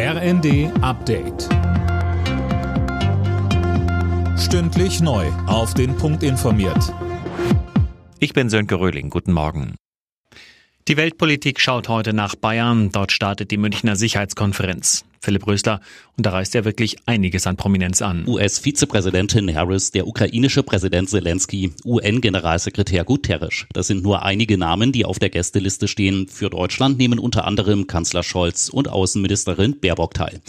RND Update. Stündlich neu. Auf den Punkt informiert. Ich bin Sönke Röhling. Guten Morgen. Die Weltpolitik schaut heute nach Bayern. Dort startet die Münchner Sicherheitskonferenz. Philipp Rösler, und da reißt ja wirklich einiges an Prominenz an. US-Vizepräsidentin Harris, der ukrainische Präsident Zelensky, UN-Generalsekretär Guterres. Das sind nur einige Namen, die auf der Gästeliste stehen. Für Deutschland nehmen unter anderem Kanzler Scholz und Außenministerin Baerbock teil.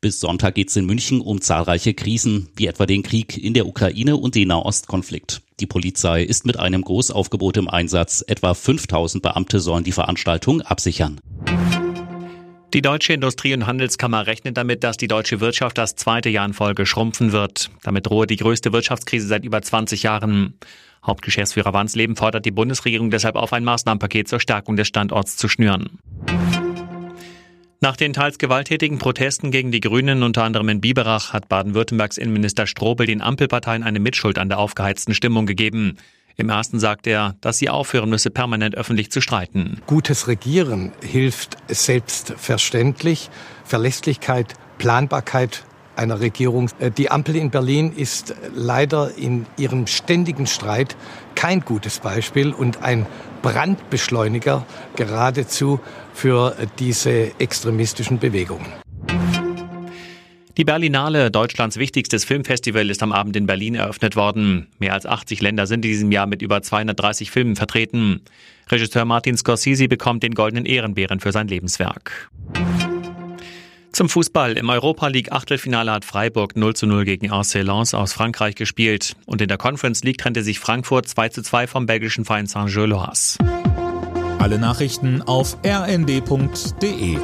Bis Sonntag geht es in München um zahlreiche Krisen, wie etwa den Krieg in der Ukraine und den Nahostkonflikt. Die Polizei ist mit einem Großaufgebot im Einsatz. Etwa 5000 Beamte sollen die Veranstaltung absichern. Die Deutsche Industrie- und Handelskammer rechnet damit, dass die deutsche Wirtschaft das zweite Jahr in Folge schrumpfen wird. Damit drohe die größte Wirtschaftskrise seit über 20 Jahren. Hauptgeschäftsführer Wansleben fordert die Bundesregierung deshalb auf, ein Maßnahmenpaket zur Stärkung des Standorts zu schnüren. Nach den teils gewalttätigen Protesten gegen die Grünen, unter anderem in Biberach, hat Baden-Württembergs Innenminister Strobel den Ampelparteien eine Mitschuld an der aufgeheizten Stimmung gegeben. Im ersten sagt er, dass sie aufhören müsse, permanent öffentlich zu streiten. Gutes Regieren hilft selbstverständlich. Verlässlichkeit, Planbarkeit einer Regierung. Äh, die Ampel in Berlin ist leider in ihrem ständigen Streit kein gutes Beispiel und ein Brandbeschleuniger geradezu für diese extremistischen Bewegungen. Die Berlinale, Deutschlands wichtigstes Filmfestival, ist am Abend in Berlin eröffnet worden. Mehr als 80 Länder sind in diesem Jahr mit über 230 Filmen vertreten. Regisseur Martin Scorsese bekommt den Goldenen Ehrenbären für sein Lebenswerk. Zum Fußball. Im Europa League Achtelfinale hat Freiburg 0 zu 0 gegen Arcelans aus Frankreich gespielt. Und in der Conference League trennte sich Frankfurt 2 zu 2 vom belgischen Verein Saint-Gilloise. Alle Nachrichten auf rnd.de